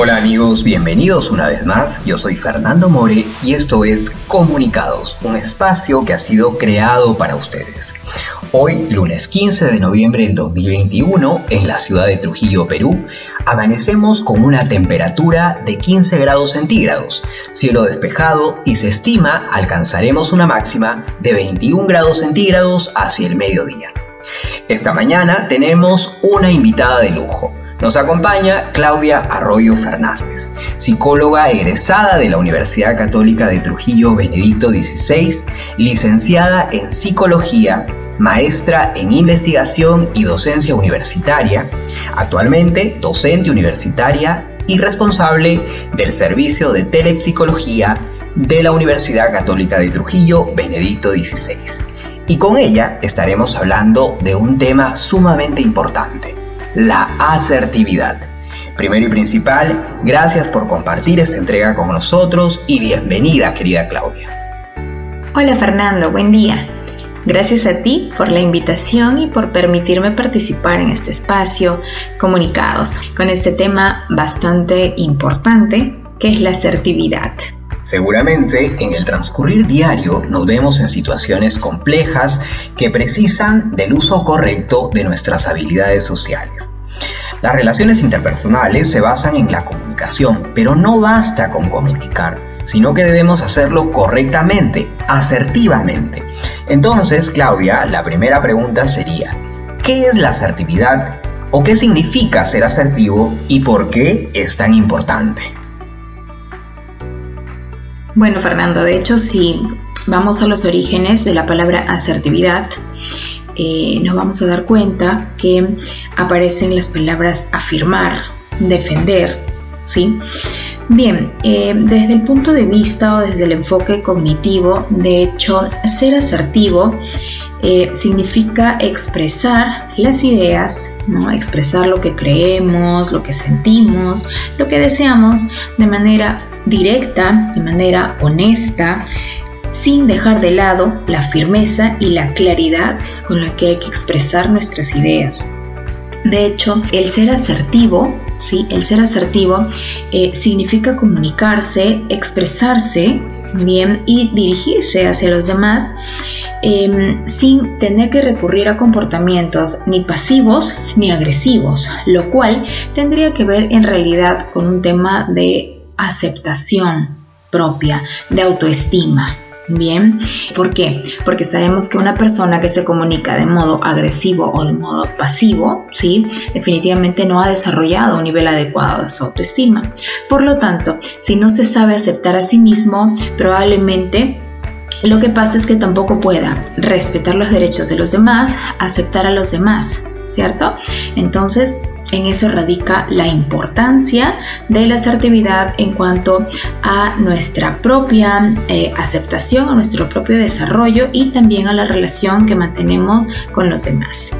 Hola amigos, bienvenidos una vez más. Yo soy Fernando More y esto es Comunicados, un espacio que ha sido creado para ustedes. Hoy, lunes 15 de noviembre del 2021, en la ciudad de Trujillo, Perú, amanecemos con una temperatura de 15 grados centígrados, cielo despejado y se estima alcanzaremos una máxima de 21 grados centígrados hacia el mediodía. Esta mañana tenemos una invitada de lujo nos acompaña Claudia Arroyo Fernández, psicóloga egresada de la Universidad Católica de Trujillo Benedicto XVI, licenciada en psicología, maestra en investigación y docencia universitaria, actualmente docente universitaria y responsable del servicio de telepsicología de la Universidad Católica de Trujillo Benedicto XVI. Y con ella estaremos hablando de un tema sumamente importante, la asertividad. Primero y principal, gracias por compartir esta entrega con nosotros y bienvenida, querida Claudia. Hola Fernando, buen día. Gracias a ti por la invitación y por permitirme participar en este espacio comunicados con este tema bastante importante que es la asertividad. Seguramente en el transcurrir diario nos vemos en situaciones complejas que precisan del uso correcto de nuestras habilidades sociales. Las relaciones interpersonales se basan en la comunicación, pero no basta con comunicar, sino que debemos hacerlo correctamente, asertivamente. Entonces, Claudia, la primera pregunta sería, ¿qué es la asertividad? ¿O qué significa ser asertivo y por qué es tan importante? Bueno, Fernando, de hecho, si vamos a los orígenes de la palabra asertividad, eh, nos vamos a dar cuenta que aparecen las palabras afirmar, defender, ¿sí? Bien, eh, desde el punto de vista o desde el enfoque cognitivo, de hecho, ser asertivo eh, significa expresar las ideas, ¿no? expresar lo que creemos, lo que sentimos, lo que deseamos de manera directa, de manera honesta, sin dejar de lado la firmeza y la claridad con la que hay que expresar nuestras ideas. De hecho, el ser asertivo, ¿sí? el ser asertivo eh, significa comunicarse, expresarse bien y dirigirse hacia los demás em, sin tener que recurrir a comportamientos ni pasivos ni agresivos, lo cual tendría que ver en realidad con un tema de aceptación propia, de autoestima. Bien, ¿por qué? Porque sabemos que una persona que se comunica de modo agresivo o de modo pasivo, ¿sí? Definitivamente no ha desarrollado un nivel adecuado de su autoestima. Por lo tanto, si no se sabe aceptar a sí mismo, probablemente lo que pasa es que tampoco pueda respetar los derechos de los demás, aceptar a los demás, ¿cierto? Entonces, en eso radica la importancia de la asertividad en cuanto a nuestra propia eh, aceptación, a nuestro propio desarrollo y también a la relación que mantenemos con los demás.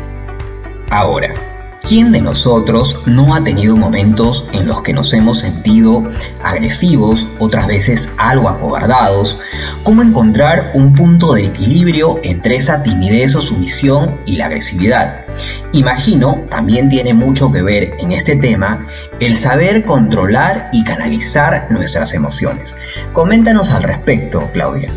Ahora, ¿Quién de nosotros no ha tenido momentos en los que nos hemos sentido agresivos, otras veces algo acobardados? ¿Cómo encontrar un punto de equilibrio entre esa timidez o sumisión y la agresividad? Imagino también tiene mucho que ver en este tema el saber controlar y canalizar nuestras emociones. Coméntanos al respecto, Claudia.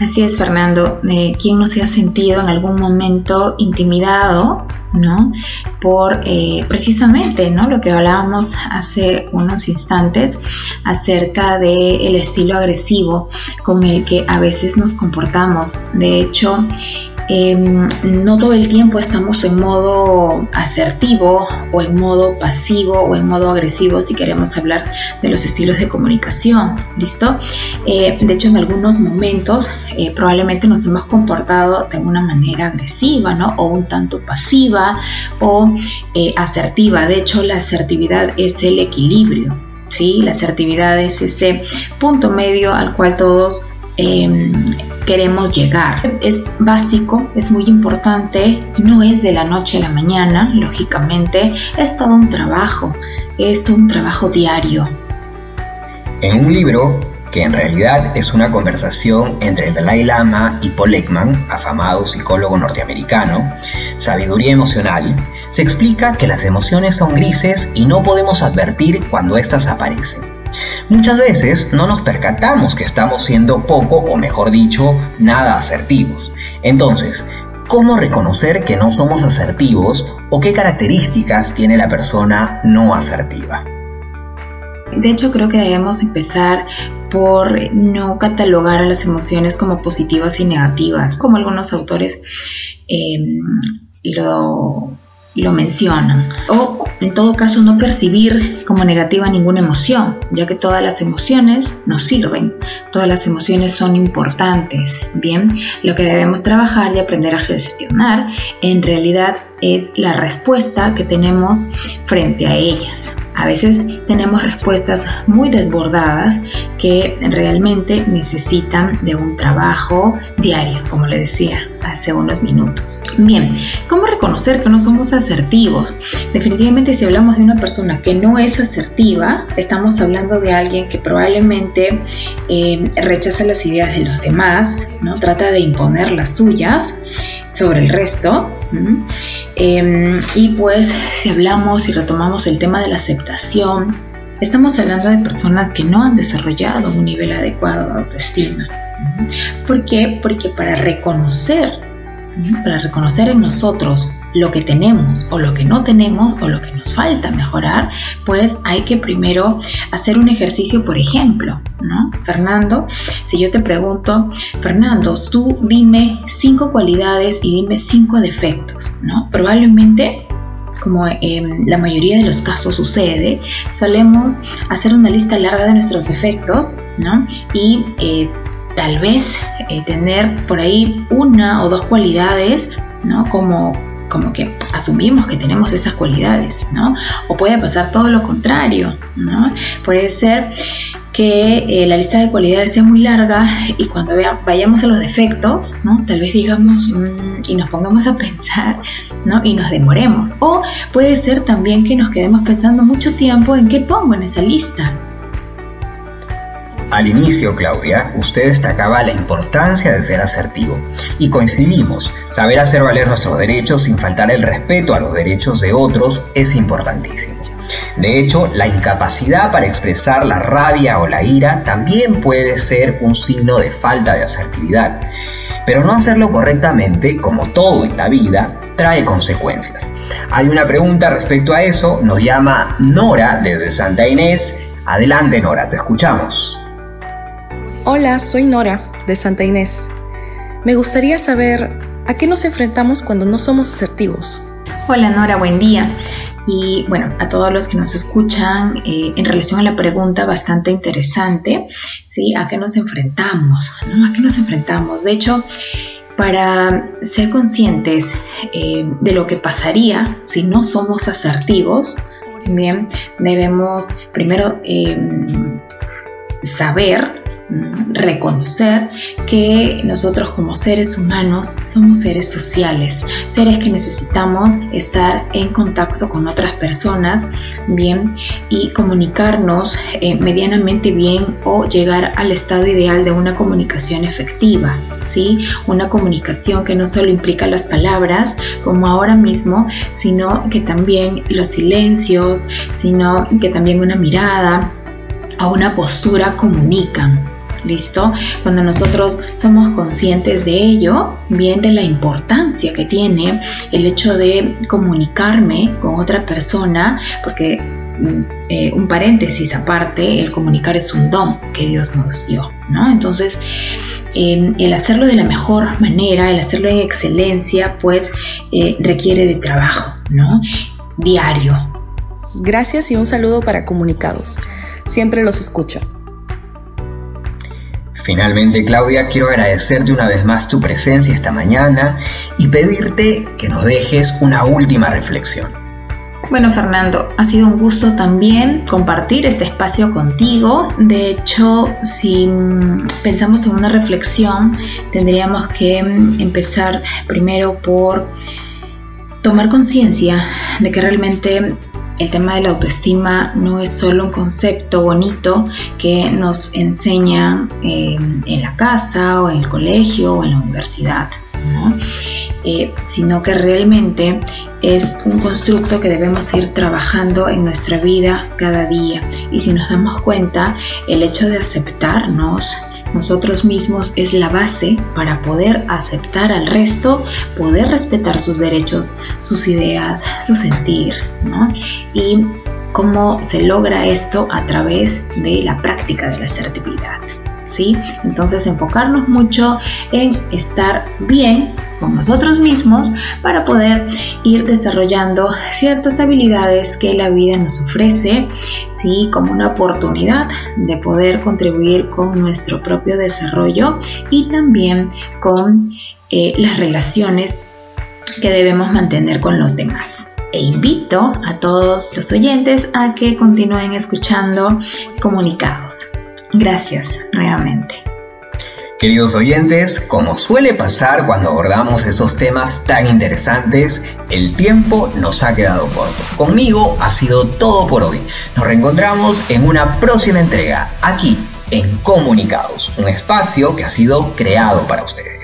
Así es, Fernando. Eh, ¿Quién no se ha sentido en algún momento intimidado ¿no? Por eh, precisamente, ¿no? Lo que hablábamos hace unos instantes acerca del el estilo agresivo con el que a veces nos comportamos. De hecho, Em, no todo el tiempo estamos en modo asertivo o en modo pasivo o en modo agresivo si queremos hablar de los estilos de comunicación, ¿listo? Eh, de hecho, en algunos momentos eh, probablemente nos hemos comportado de una manera agresiva, ¿no? O un tanto pasiva o eh, asertiva. De hecho, la asertividad es el equilibrio, ¿sí? La asertividad es ese punto medio al cual todos Em, queremos llegar. Es básico, es muy importante, no es de la noche a la mañana, lógicamente, es todo un trabajo, es todo un trabajo diario. En un libro que en realidad es una conversación entre el Dalai Lama y Paul Ekman, afamado psicólogo norteamericano, Sabiduría Emocional, Se explica que las emociones son grises y no podemos advertir cuando éstas aparecen. Muchas veces no nos percatamos que estamos siendo poco o mejor dicho, nada asertivos. Entonces, ¿cómo reconocer que no somos asertivos o qué características tiene la persona no asertiva? De hecho, creo que debemos empezar por no catalogar a las emociones como positivas y negativas, como algunos autores eh, lo lo mencionan. O en todo caso no percibir como negativa ninguna emoción, ya que todas las emociones nos sirven, todas las emociones son importantes. Bien, lo que debemos trabajar y aprender a gestionar en realidad es la respuesta que tenemos frente a ellas. A veces tenemos respuestas muy desbordadas que realmente necesitan de un trabajo diario, como le decía hace unos minutos. Bien, ¿cómo reconocer que no somos asertivos? Definitivamente si hablamos de una persona que no es asertiva, estamos hablando de alguien que probablemente eh, rechaza las ideas de los demás, ¿no? trata de imponer las suyas sobre el resto. Em, y pues si hablamos y retomamos el tema de la aceptación, estamos hablando de personas que no han desarrollado un nivel adecuado de autoestima. ¿Por qué? Porque para reconocer para reconocer en nosotros lo que tenemos o lo que no tenemos o lo que nos falta mejorar, pues hay que primero hacer un ejercicio, por ejemplo, ¿no? Fernando, si yo te pregunto, Fernando, tú dime cinco cualidades y dime cinco defectos, ¿no? Probablemente como en la mayoría de los casos sucede, solemos hacer una lista larga de nuestros defectos, ¿no? Y eh, tal vez eh, tener por ahí una o dos cualidades, ¿no? Como, como que asumimos que tenemos esas cualidades, ¿no? O puede pasar todo lo contrario, ¿no? Puede ser que eh, la lista de cualidades sea muy larga y cuando vayamos a los defectos, ¿no? Tal vez digamos mm", y nos pongamos a pensar, ¿no? Y nos demoremos. O puede ser también que nos quedemos pensando mucho tiempo en qué pongo en esa lista, al inicio, Claudia, usted destacaba la importancia de ser asertivo y coincidimos, saber hacer valer nuestros derechos sin faltar el respeto a los derechos de otros es importantísimo. De hecho, la incapacidad para expresar la rabia o la ira también puede ser un signo de falta de asertividad. Pero no hacerlo correctamente, como todo en la vida, trae consecuencias. Hay una pregunta respecto a eso, nos llama Nora desde Santa Inés. Adelante Nora, te escuchamos. Hola, soy Nora, de Santa Inés. Me gustaría saber a qué nos enfrentamos cuando no somos asertivos. Hola Nora, buen día. Y bueno, a todos los que nos escuchan, eh, en relación a la pregunta bastante interesante, ¿sí? ¿A qué nos enfrentamos? ¿A qué nos enfrentamos? De hecho, para ser conscientes eh, de lo que pasaría si no somos asertivos, bien, debemos primero eh, saber reconocer que nosotros como seres humanos somos seres sociales, seres que necesitamos estar en contacto con otras personas bien y comunicarnos eh, medianamente bien o llegar al estado ideal de una comunicación efectiva. ¿Sí? Una comunicación que no solo implica las palabras, como ahora mismo, sino que también los silencios, sino que también una mirada o una postura comunican. ¿Listo? Cuando nosotros somos conscientes de ello, bien de la importancia que tiene el hecho de comunicarme con otra persona, porque mm, eh, un paréntesis aparte, el comunicar es un don que Dios nos dio, ¿no? Entonces, em, el hacerlo de la mejor manera, el hacerlo en excelencia, pues eh, requiere de trabajo, ¿no? Diario. Gracias y un saludo para comunicados. Siempre los escucho. Finalmente, Claudia, quiero agradecerte una vez más tu presencia esta mañana y pedirte que nos dejes una última reflexión. Bueno, Fernando, ha sido un gusto también compartir este espacio contigo. De hecho, si pensamos en una reflexión, tendríamos que empezar primero por tomar conciencia de que realmente el tema de la autoestima no es solo un concepto bonito que nos enseña eh, en la casa o en el colegio o en la universidad. eh, sino que realmente es un constructo que debemos ir trabajando en nuestra vida cada día. Y si nos damos cuenta, el hecho de aceptarnos, nosotros mismos es la base para poder aceptar al resto, poder respetar sus derechos, sus ideas, su sentir, ¿no? Y cómo se logra esto a través de la práctica de la asertividad. Entonces enfocarnos mucho en estar bien con nosotros mismos para poder ir desarrollando ciertas habilidades que la vida nos ofrece, como una oportunidad de poder contribuir con nuestro propio desarrollo y también con eh, las relaciones que debemos mantener con los demás. E invito a todos los oyentes a que continúen escuchando comunicados. Gracias nuevamente. Queridos oyentes, como suele pasar cuando abordamos estos temas tan interesantes, el tiempo nos ha quedado corto. Conmigo ha sido todo por hoy. Nos reencontramos en una próxima entrega, aquí en Comunicados, un espacio que ha sido creado para ustedes.